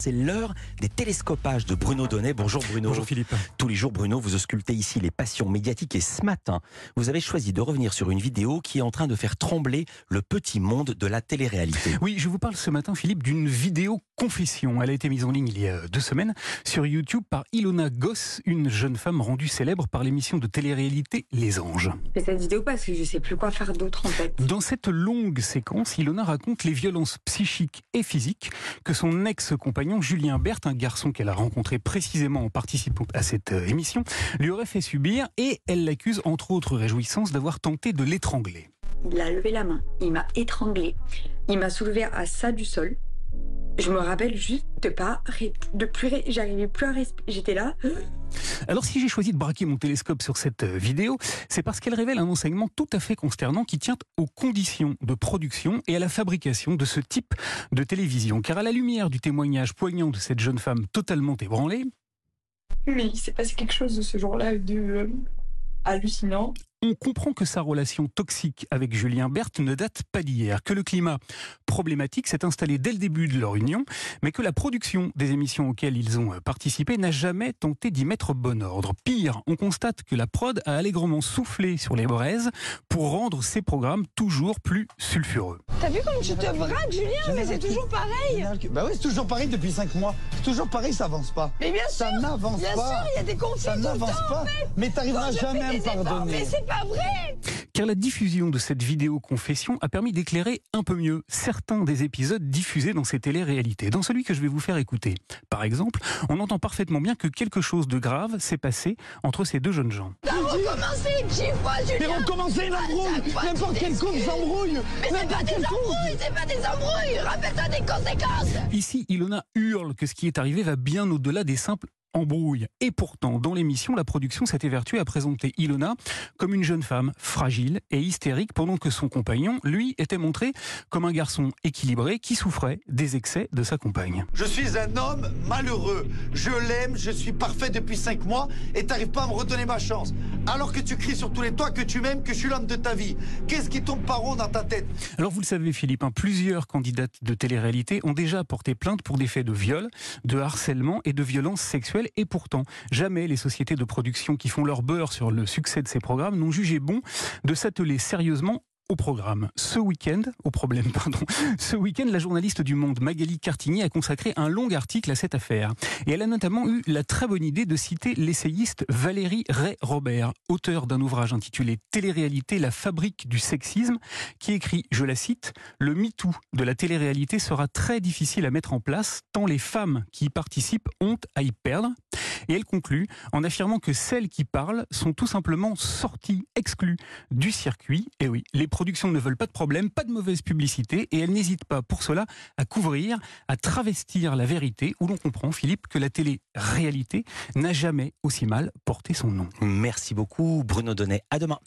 C'est l'heure des télescopages de Bruno Donnet. Bonjour Bruno. Bonjour Philippe. Tous les jours, Bruno, vous auscultez ici les passions médiatiques et ce matin, vous avez choisi de revenir sur une vidéo qui est en train de faire trembler le petit monde de la télé-réalité. Oui, je vous parle ce matin, Philippe, d'une vidéo confession. Elle a été mise en ligne il y a deux semaines sur YouTube par Ilona Goss, une jeune femme rendue célèbre par l'émission de télé-réalité Les Anges. Je fais cette vidéo parce que je sais plus quoi faire d'autre en fait. Dans cette longue séquence, Ilona raconte les violences psychiques et physiques que son ex-compagnon Julien Berthe, un garçon qu'elle a rencontré précisément en participant à cette euh, émission, lui aurait fait subir et elle l'accuse entre autres réjouissances d'avoir tenté de l'étrangler. Il a levé la main, il m'a étranglé, il m'a soulevé à ça du sol. Je me rappelle juste de pas, de plus, j'arrivais plus à respirer. J'étais là. Alors si j'ai choisi de braquer mon télescope sur cette euh, vidéo, c'est parce qu'elle révèle un enseignement tout à fait consternant qui tient aux conditions de production et à la fabrication de ce type de télévision. Car à la lumière du témoignage poignant de cette jeune femme totalement ébranlée, Mais il s'est passé quelque chose de ce jour-là de euh, hallucinant. On comprend que sa relation toxique avec Julien Berthe ne date pas d'hier, que le climat problématique s'est installé dès le début de leur union, mais que la production des émissions auxquelles ils ont euh, participé n'a jamais tenté d'y mettre bon ordre. Pire, on constate que la prod a allègrement soufflé sur les braises pour rendre ses programmes toujours plus sulfureux. T'as vu comme tu te braques, Julien? Mais c'est toujours pareil Bah oui, c'est toujours pareil depuis 5 mois. C'est toujours pareil, ça avance pas. Mais bien sûr Ça n'avance Bien pas. sûr, il y a des conflits Ça n'avance pas. Mais t'arriveras jamais à me pardonner. Pas vrai! Car la diffusion de cette vidéo confession a permis d'éclairer un peu mieux certains des épisodes diffusés dans ces téléréalités. Dans celui que je vais vous faire écouter, par exemple, on entend parfaitement bien que quelque chose de grave s'est passé entre ces deux jeunes gens. Fois, Mais recommencer N'importe quelle course s'embrouille Mais c'est pas des embrouilles, c'est pas des embrouilles! Rappelle-toi des conséquences! Ici, Ilona hurle que ce qui est arrivé va bien au-delà des simples embrouilles. Et pourtant, dans l'émission, la production s'est évertuée à présenter Ilona comme une jeune femme fragile et hystérique, pendant que son compagnon, lui, était montré comme un garçon équilibré qui souffrait des excès de sa compagne. Je suis un homme malheureux. Je l'aime, je suis parfait depuis 5 mois et t'arrives pas à me redonner ma chance. Alors que tu cries sur tous les toits que tu m'aimes, que je suis l'homme de ta vie. Qu'est-ce qui tombe par rond dans ta tête? Alors vous le savez Philippe, hein, plusieurs candidates de télé-réalité ont déjà porté plainte pour des faits de viol, de harcèlement et de violence sexuelle et pourtant jamais les sociétés de production qui font leur beurre sur le succès de ces programmes n'ont jugé bon de s'atteler sérieusement au programme. Ce week-end, au problème, pardon, ce week-end, la journaliste du Monde, Magali Cartigny, a consacré un long article à cette affaire. Et elle a notamment eu la très bonne idée de citer l'essayiste Valérie Ray-Robert, auteur d'un ouvrage intitulé Télé-réalité, la fabrique du sexisme, qui écrit, je la cite, Le MeToo de la télé-réalité sera très difficile à mettre en place, tant les femmes qui y participent ont à y perdre. Et elle conclut en affirmant que celles qui parlent sont tout simplement sorties, exclues du circuit. Et oui, les productions ne veulent pas de problème, pas de mauvaise publicité, et elles n'hésitent pas pour cela à couvrir, à travestir la vérité, où l'on comprend, Philippe, que la télé-réalité n'a jamais aussi mal porté son nom. Merci beaucoup Bruno Donnet. À demain.